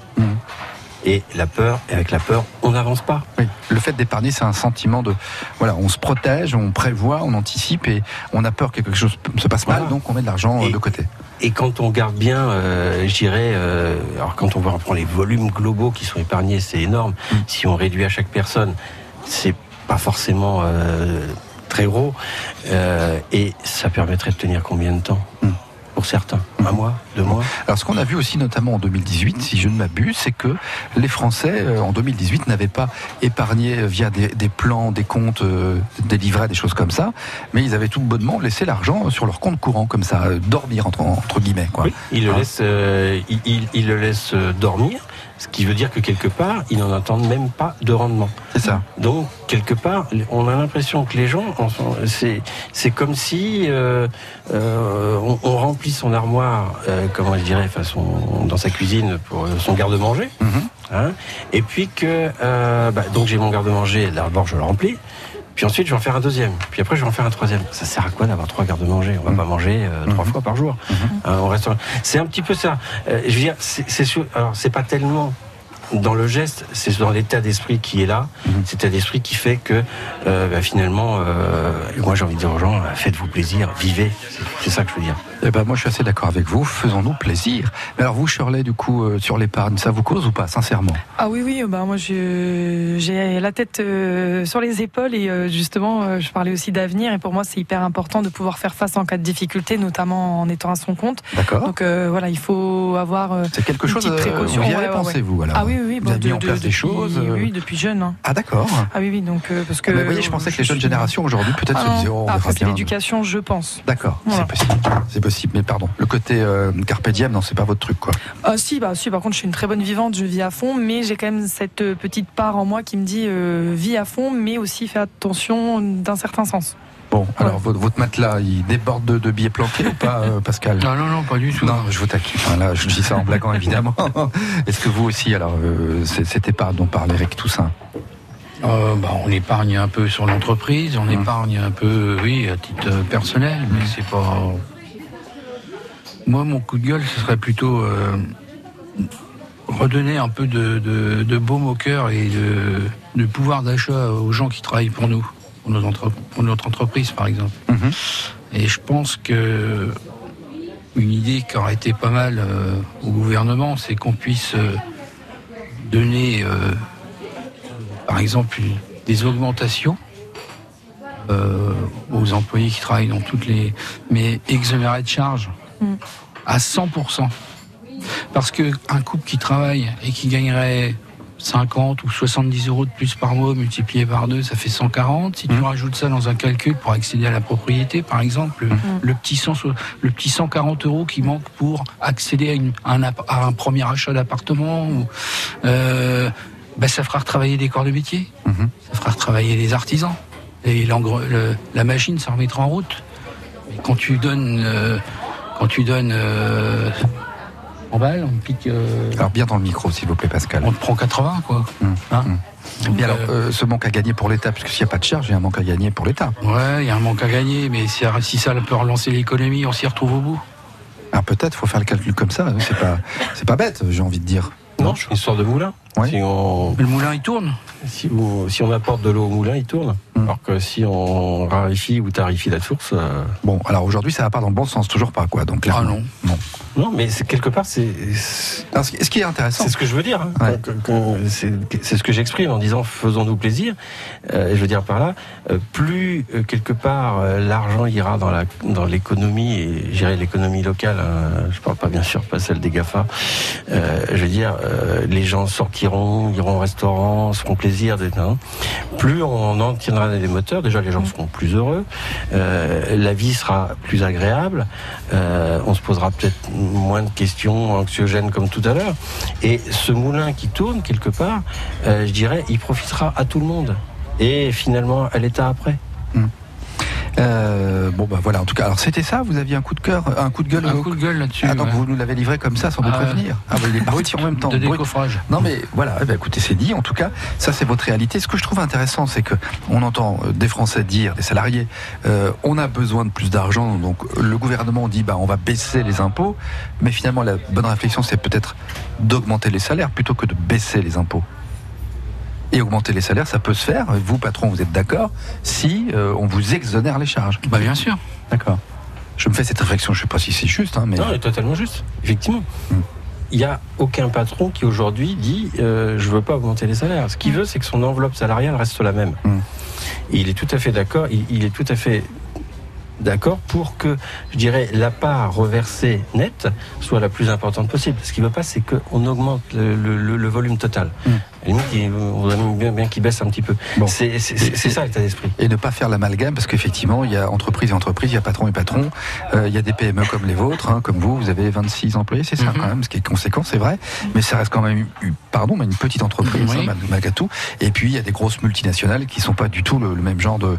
Et la peur, et avec la peur, on n'avance pas. Oui. Le fait d'épargner, c'est un sentiment de, voilà, on se protège, on prévoit, on anticipe et on a peur que quelque chose se passe mal, donc on met de l'argent de côté. Et quand on garde bien, euh, je dirais, euh, alors quand on va reprendre les volumes globaux qui sont épargnés, c'est énorme. Si on réduit à chaque personne, c'est pas forcément euh, très gros. Euh, et ça permettrait de tenir combien de temps? Pour certains, un mois, deux mois? Alors, ce qu'on a vu aussi, notamment en 2018, si je ne m'abuse, c'est que les Français, euh, en 2018, n'avaient pas épargné via des, des plans, des comptes, euh, des livrets, des choses comme ça, mais ils avaient tout bonnement laissé l'argent sur leur compte courant, comme ça, euh, dormir, entre, entre guillemets. Quoi. Oui, il le Hein laisse, euh, il, il- il le laisse euh, dormir, ce qui veut dire que quelque part, il n'en attend même pas de rendement. C'est ça. Donc quelque part, on a l'impression que les gens, c'est comme si euh, euh, on, on remplit son armoire, euh, comment je dirais, enfin son- dans sa cuisine pour son garde-manger, hein, et puis que bah, donc j'ai mon garde-manger, d'abord je le remplis. Puis ensuite, je vais en faire un deuxième. Puis après, je vais en faire un troisième. Ça sert à quoi d'avoir trois garde-manger On va pas manger euh, trois fois par jour hein, au restaurant. C'est un petit peu ça. Euh, je veux dire, c'est c'est sûr. Alors, c'est pas tellement dans le geste, c'est dans l'état d'esprit qui est là. Cet état d'esprit qui fait que euh, bah, finalement, euh, moi j'ai envie de dire aux gens, euh, faites-vous plaisir, vivez. C'est- ça que je veux dire. Eh ben, moi, je suis assez d'accord avec vous. Faisons-nous plaisir. Mais alors, vous, Shirley, du coup, euh, sur l'épargne, ça vous cause ou pas, sincèrement? Ah oui, oui, bah moi j'ai la tête euh, sur les épaules et euh, justement euh, je parlais aussi d'avenir et pour moi c'est hyper important de pouvoir faire face en cas de difficulté, notamment en étant à son compte. D'accord. Donc euh, voilà, il faut avoir euh, C'est quelque une chose, petite précaution. vous y avez Ouais, ouais, pensé, ouais. vous, alors Ah oui, oui. Vous bon, avez mis en place des choses, euh, Oui, depuis jeune. hein. Ah, d'accord. Ah oui, oui, donc euh, parce que. Vous voyez, je pensais que les jeunes suis- générations aujourd'hui, peut-être, Ah se disaient, oh, on Après, verra c'est bien. l'éducation, je pense. D'accord, Voilà. c'est possible. C'est possible, mais pardon. Le côté euh, carpe diem, non, c'est pas votre truc, quoi. Ah si, bah si. Par contre, je suis une très bonne vivante, je vis à fond, mais j'ai quand même cette euh, petite part en moi qui me dit euh, vis à fond, mais aussi fais attention d'un certain sens. Bon, alors votre, votre matelas, il déborde de, de billets planqués ou pas, euh, Pascal Non, non, non, pas du tout. Non, je vous taquine. Enfin, là, je dis ça en blaguant, évidemment. Est-ce que vous aussi, alors, euh, cette épargne dont parle Eric Toussaint Euh, bah, on épargne un peu sur l'entreprise, on épargne un peu, oui, à titre euh, personnel, mais c'est pas. Moi, mon coup de gueule, ce serait plutôt redonner un peu de, de, de baume au cœur et de, de pouvoir d'achat aux gens qui travaillent pour nous, pour, nos entre- pour notre entreprise, par exemple. Et je pense que une idée qui aurait été pas mal euh, au gouvernement, c'est qu'on puisse euh, donner euh, par exemple une- des augmentations euh, aux employés qui travaillent dans toutes les mais exonérés de charges Mm. à 100%. Parce que un couple qui travaille et qui gagnerait 50 ou 70 euros de plus par mois multiplié par deux, ça fait 140. Si tu rajoutes ça dans un calcul pour accéder à la propriété, par exemple, le, petit 100 le petit 140 euros qui manque pour accéder à, une- à un, app- à un premier achat d'appartement, ou, euh, ben, ça fera retravailler des corps de métier, ça fera retravailler les artisans. Et le- la machine, ça remettra en route. Quand tu donnes, euh, quand tu donnes euh, on pique. euh, Alors bien dans le micro, s'il vous plaît, Pascal. on te prend 80, quoi. Hein Et alors, euh, ce manque à gagner pour l'État, puisque s'il n'y a pas de charge, il y a un manque à gagner pour l'État. Ouais, il y a un manque à gagner, mais si, si ça peut relancer l'économie, on s'y retrouve au bout. Ah, peut-être, faut faire le calcul comme ça. C'est pas, c'est pas bête, j'ai envie de dire. Non, c'est une histoire de moulin. Si on, le moulin, il tourne. Si, on- si on apporte de l'eau au moulin, il tourne. Alors que si on raréfie ou tarifie la source. euh, Bon, alors aujourd'hui, ça va pas dans le bon sens, toujours pas, quoi. Donc, clairement. non. non. Non, mais c'est- quelque part, c'est. ce qui- est intéressant. C'est ce que je veux dire. hein. Quand- C'est ce que j'exprime en disant faisons-nous plaisir. Euh, je veux dire par là, euh, plus euh, quelque part euh, l'argent ira dans la dans l'économie et j'irai l'économie locale. hein, je parle pas bien sûr pas celle des Gafa. Euh, je veux dire, euh, les gens iront au restaurant, se feront plaisir. des-. Plus on en tiendra les moteurs, déjà les gens seront plus heureux, euh, la vie sera plus agréable, euh, on se posera peut-être moins de questions anxiogènes comme tout à l'heure. Et ce moulin qui tourne quelque part, euh, je dirais, il profitera à tout le monde. Et finalement à l'État après. Euh, bon, bah voilà, en tout cas, alors c'était ça, vous aviez un coup de cœur, un coup de gueule Un au- coup de gueule là-dessus. Ah, donc ouais. vous nous l'avez livré comme ça sans nous Ah, prévenir. Ah, bah, il est parti en même temps. De Brut. décoffrage. Non mais voilà, eh ben, écoutez, c'est dit. En tout cas, ça c'est votre réalité. Ce que je trouve intéressant, c'est que on entend euh, des Français dire, des salariés, euh, on a besoin de plus d'argent. Donc le gouvernement dit, bah on va baisser les impôts. Mais finalement, la bonne réflexion, c'est peut-être d'augmenter les salaires plutôt que de baisser les impôts. Et augmenter les salaires, ça peut se faire. Vous, patron, vous êtes d'accord si euh, on vous exonère les charges. Bah bien sûr. D'accord. Je me fais cette réflexion. Je sais pas si c'est juste, hein, mais Non, elle est totalement juste, effectivement. Il n'y a aucun patron qui aujourd'hui dit euh, je veux pas augmenter les salaires. Ce qu'il veut, c'est que son enveloppe salariale reste la même. Et il est tout à fait d'accord. Il, il est tout à fait d'accord pour que, je dirais, la part reversée nette soit la plus importante possible. Ce qu'il veut pas, c'est qu'on augmente le, le- le- le volume total. On aimerait bien, bien qu'il baisse un petit peu. C'est ça l'état d'esprit. et ne pas faire l'amalgame parce qu'effectivement il y a entreprise et entreprise, il y a patron et patron, Euh, il y a des PME comme les vôtres, hein, comme vous, vous avez 26 employés, c'est ça quand même, ce qui est conséquent, c'est vrai, mais ça reste quand même, une- pardon, mais une petite entreprise, Oui. hein, mal- malgré tout. Et puis il y a des grosses multinationales qui sont pas du tout le, le même genre de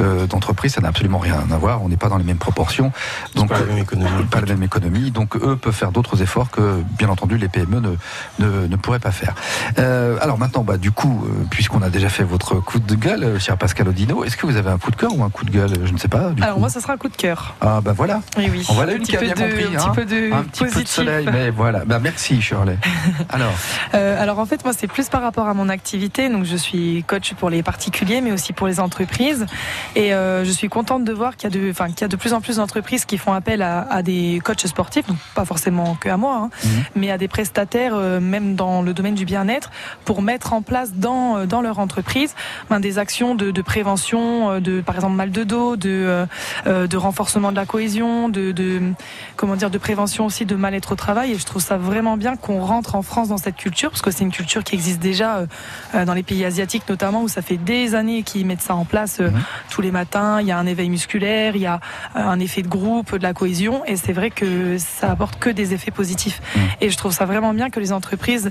euh, d'entreprise, ça n'a absolument rien à voir, on n'est pas dans les mêmes proportions, donc pas la même économie. pas la même économie, donc eux peuvent faire d'autres efforts que bien entendu les PME ne ne, ne pourraient pas faire. Euh, alors maintenant, bah, du coup, euh, puisqu'on a déjà fait votre coup de gueule, euh, cher Pascal Odino, est-ce que vous avez un coup de cœur ou un coup de gueule Je ne sais pas. Du Alors coup. moi, ça sera un coup de cœur. Ah bah voilà. Oui, oui. On Un une qui a bien de- compris. un petit hein. peu de un petit peu de soleil, mais voilà. Bah merci Shirley. Alors, Euh, alors en fait, moi, c'est plus par rapport à mon activité. Donc, je suis coach pour les particuliers, mais aussi pour les entreprises. Et euh, je suis contente de voir qu'il y a de, enfin, qu'il y a de plus en plus d'entreprises qui font appel à, à des coachs sportifs, donc pas forcément que à moi, hein, Mhm. mais à des prestataires, euh, même dans le domaine du bien-être, pour mettre en place dans euh, dans leur entreprise ben, des actions de, de prévention, euh, de par exemple mal de dos, de euh, de renforcement de la cohésion, de, de comment dire, de prévention aussi de mal-être au travail. Et je trouve ça vraiment bien qu'on rentre en France dans cette culture, parce que c'est une culture qui existe déjà euh, dans les pays asiatiques notamment, où ça fait des années qu'ils mettent ça en place euh, tous les matins. Il y a un éveil musculaire, il y a un effet de groupe, de la cohésion, et c'est vrai que ça apporte que des effets positifs. Et je trouve ça vraiment bien que les entreprises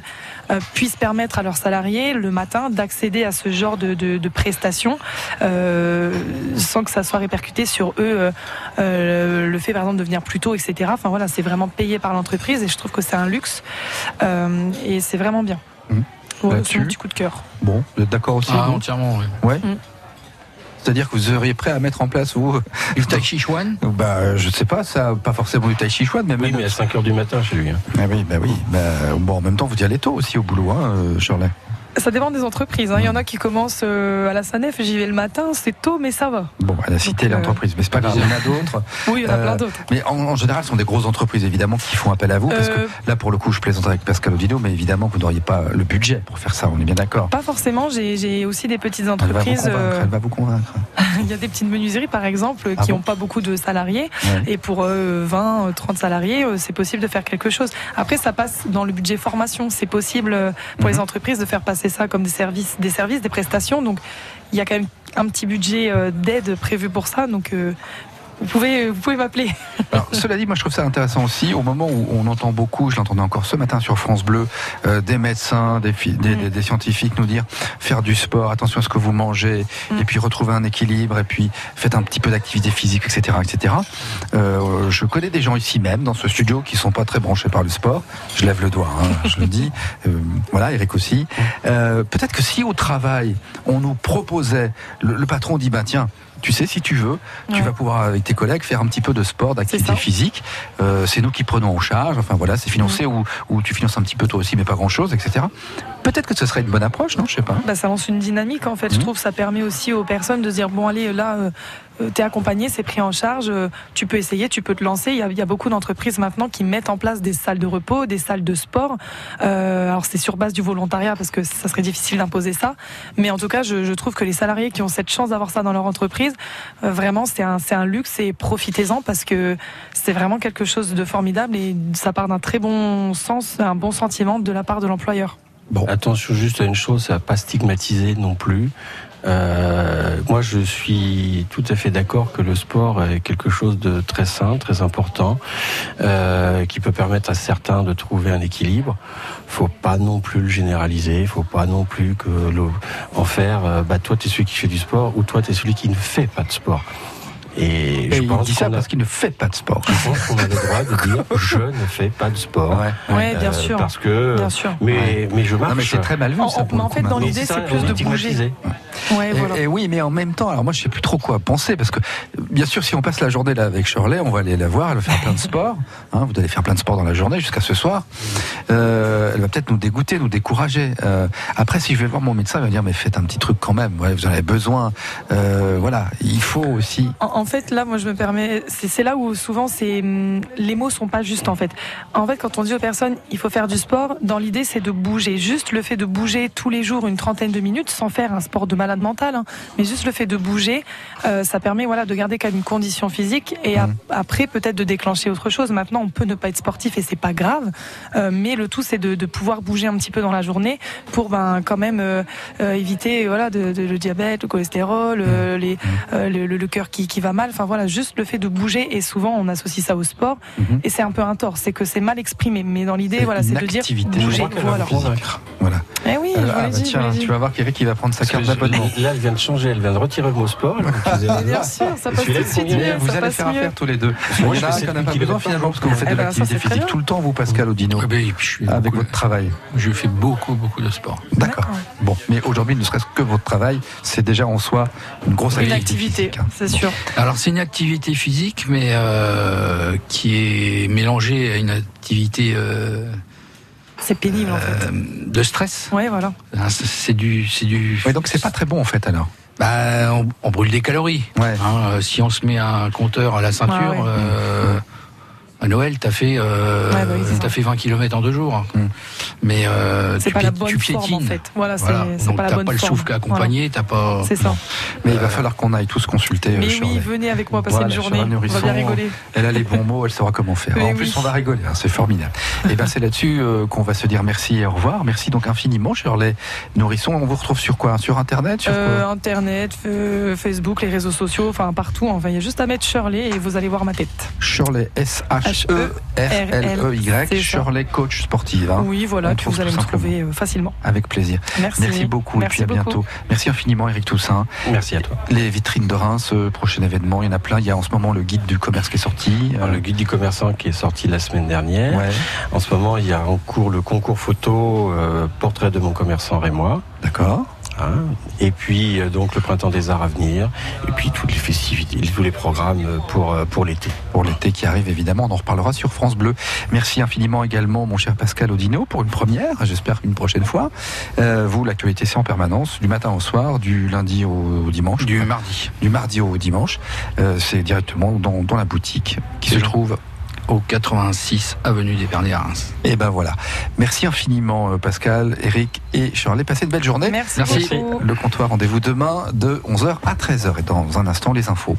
puissent permettre à leurs salariés le matin d'accéder à ce genre de, de, de prestations euh, sans que ça soit répercuté sur eux euh, euh, le fait par exemple de venir plus tôt etc enfin voilà c'est vraiment payé par l'entreprise et je trouve que c'est un luxe Euh, et c'est vraiment bien Voilà, c'est mon petit coup de cœur bon, vous êtes d'accord aussi Ah, entièrement, oui. Ouais. Mm. C'est-à-dire que vous seriez prêt à mettre en place vous Du tai chi chuan Bah, je sais pas, ça, pas forcément du tai chi chuan, mais Oui, même. mais à 5 heures du matin chez lui. hein. Ah oui, bah oui. Bah, bon, en même temps, vous y allez tôt aussi au boulot, hein, euh, Shirley. Ça dépend des entreprises. hein. Il y en a qui commencent euh, à la SANEF, j'y vais le matin, c'est tôt, mais ça va. Bon, elle a cité euh, l'entreprise, mais c'est pas grave, il y en a d'autres. Oui, il y en a Euh, plein d'autres. Mais en, en général, ce sont des grosses entreprises, évidemment, qui font appel à vous. Parce Euh, que là, pour le coup, je plaisante avec Pascal Odino, mais évidemment, vous n'auriez pas le budget pour faire ça, on est bien d'accord. Pas forcément, j'ai aussi des petites Elle va vous entreprises. convaincre, euh, elle va vous convaincre. Il y a des petites menuiseries, par exemple, Ah qui bon n'ont pas beaucoup de salariés. Ouais. Et pour euh, 20, euh, 30 salariés, euh, c'est possible de faire quelque chose. Après, ça passe dans le budget formation. C'est possible euh, pour Mhm. les entreprises de faire passer ça comme des services, des services, des prestations. Donc, il y a quand même un petit budget euh, d'aide prévu pour ça. Donc, euh, vous pouvez, vous pouvez m'appeler. Alors, cela dit, moi je trouve ça intéressant aussi, au moment où on entend beaucoup, je l'entendais encore ce matin sur France Bleu, euh, des médecins, des, fi- des, des- des scientifiques nous dire faire du sport, attention à ce que vous mangez, et puis retrouver un équilibre, et puis faites un petit peu d'activité physique, etc. etc. Euh, je connais des gens ici même, dans ce studio, qui sont pas très branchés par le sport. Je lève le doigt, hein, je le dis. Euh, voilà, Eric aussi. Peut-être que si au travail, on nous proposait, le, le patron dit, bah tiens, tu sais, si tu veux, tu Ouais. vas pouvoir avec tes collègues faire un petit peu de sport, d'activité physique. Euh, c'est nous qui prenons en charge. Enfin voilà, c'est financé ou, ou tu finances un petit peu toi aussi, mais pas grand chose, etc. Peut-être que ce serait une bonne approche, non? Je sais pas. Bah, ça lance une dynamique en fait. Je Mhm. trouve ça permet aussi aux personnes de se dire bon allez là euh, euh, t'es accompagné, c'est pris en charge, euh, tu peux essayer, tu peux te lancer. Il y a, beaucoup d'entreprises maintenant qui mettent en place des salles de repos, des salles de sport. Euh, alors c'est sur base du volontariat parce que ça serait difficile d'imposer ça, mais en tout cas je, trouve que les salariés qui ont cette chance d'avoir ça dans leur entreprise, vraiment c'est un un luxe et profitez-en parce que c'est vraiment quelque chose de formidable et ça part d'un très bon sens, un bon sentiment de la part de l'employeur. Attention juste à une chose, à pas stigmatiser non plus. Euh, moi, je suis tout à fait d'accord que le sport est quelque chose de très sain, très important, euh, qui peut permettre à certains de trouver un équilibre. Faut pas non plus le généraliser. Faut pas non plus que en faire. euh, bah toi, t'es celui qui fait du sport, ou toi, t'es celui qui ne fait pas de sport. Et, Et je il pense dit ça qu'on a- parce qu'il ne fait pas de sport. je pense qu'on a le droit de dire je ne fais pas de sport. Euh, Ouais, bien sûr. Parce que. Bien sûr. Mais, mais je marche. Non, mais c'est très mal vu, En- ça, mais en fait, dans maintenant. l'idée, c'est plus de bouger. Ouais, Et- voilà. Et, oui, mais en même temps, alors moi je sais plus trop quoi penser parce que bien sûr, si on passe la journée là avec Shirley, on va aller la voir, elle va faire plein de sport. Hein, vous allez faire plein de sport dans la journée jusqu'à ce soir. Euh, elle va peut-être nous dégoûter, nous décourager. Euh, après, si je vais voir mon médecin, il va dire mais faites un petit truc quand même. Ouais, vous en avez besoin. Euh, voilà, il faut aussi. En, en fait, là, moi, je me permets. C'est là où souvent, c'est hum, les mots sont pas justes. En fait, en fait, quand on dit aux personnes, il faut faire du sport. Dans l'idée, c'est de bouger. Juste le fait de bouger tous les jours une trentaine de minutes, sans faire un sport de malade mental, hein, mais juste le fait de bouger, euh, ça permet, voilà, de garder quand même une condition physique et ap- après peut-être de déclencher autre chose. Maintenant, on peut ne pas être sportif et c'est pas grave, euh, mais le tout, c'est de, de pouvoir bouger un petit peu dans la journée pour, ben, quand même euh, éviter, voilà, de, de- le diabète, le cholestérol, les, le, le- le cœur qui, qui va mal. Enfin voilà, juste le fait de bouger et souvent on associe ça au sport Mhm. et c'est un peu un tort, c'est que c'est mal exprimé. Mais dans l'idée, voilà, c'est une de dire activité. Bouger. Voilà. Voilà. Eh oui, je Euh, ah, bah tiens, tu vas voir qu'Eric il va prendre sa carte d'abonnement. Là, elle vient de changer, elle vient de retirer le mot sport. Bien sûr, ça passe tout de suite mieux. Vous allez faire mieux. affaire tous les deux. Moi, je en fais a cette qui n'en a pas besoin finalement parce que vous faites Eh de ben, l'activité physique tout le temps, vous Pascal Odino, Eh ben, avec votre travail. je fais beaucoup, beaucoup de sport. D'accord. Bon, mais aujourd'hui, ne serait-ce que votre travail, c'est déjà en soi une grosse Une activité. activité, physique, hein. c'est sûr. Alors c'est une activité physique, mais euh, qui est mélangée à une activité euh, C'est pénible en fait. euh, de stress. Ouais, voilà. Hein, c'est- du, c'est du. Ouais, donc c'est pas très bon en fait alors. Bah, on, on brûle des calories. Ouais. Hein, si on se met un compteur à la ceinture, ouais. À Noël, t'as fait, euh, Ouais, bah oui, fait 20 km en deux jours. Mm. Mais euh, C'est tu, pas la bonne tu forme en piétines. fait. Voilà, c'est Voilà. c'est Donc pas la t'as pas le souffle accompagné, t'as pas. C'est ça. Mais il va falloir qu'on aille tous consulter. euh, Mais oui, venez avec moi passer Voilà, une journée. On va Nourrisson, bien rigoler. Elle a les bons mots, elle saura comment faire. En oui. plus, on va rigoler, hein, c'est formidable. et ben c'est là-dessus euh, qu'on va se dire merci et au revoir. Merci donc infiniment, Shirley Nourrisson. On vous retrouve sur quoi? Sur Internet sur Euh, quoi Internet, euh, Facebook, les réseaux sociaux, enfin partout. Enfin, il y a juste à mettre Shirley et vous allez voir ma tête. Shirley S-H-E-R-L-E-Y. C'est ça. Shirley, coach sportive. hein. Oui, voilà, On vous allez tout me trouver euh, facilement. Avec plaisir. Merci. beaucoup Merci et puis à bientôt. Merci infiniment Eric Toussaint. Merci à toi. Les vitrines de Reims, euh, prochain événement, il y en a plein. Il y a en ce moment le guide du commerce qui est sorti. Alors, Euh, le guide du commerçant qui est sorti la semaine dernière. ouais, En ce moment, il y a en cours le concours photo euh, portrait de mon commerçant rémois. d'accord. Hein. Et puis euh, donc le printemps des arts à venir, et puis toutes les festivités, tous les programmes euh, pour, euh, pour l'été. Pour l'été qui arrive, évidemment, on en reparlera sur France Bleu. Merci infiniment également, mon cher Pascal Odino, pour une première, j'espère une prochaine fois. Euh, vous, l'actualité, c'est en permanence, du matin au soir, du lundi au, au dimanche. Du mardi. Du mardi au dimanche. Euh, c'est directement dans, dans la boutique qui se trouve au 86 avenue des Verniers à Reims. Et ben voilà. Merci infiniment euh, Pascal, Eric et Shirley. Passez une belle journée. Merci beaucoup. Le comptoir, rendez-vous demain de 11h à 13h. Et dans un instant, les infos.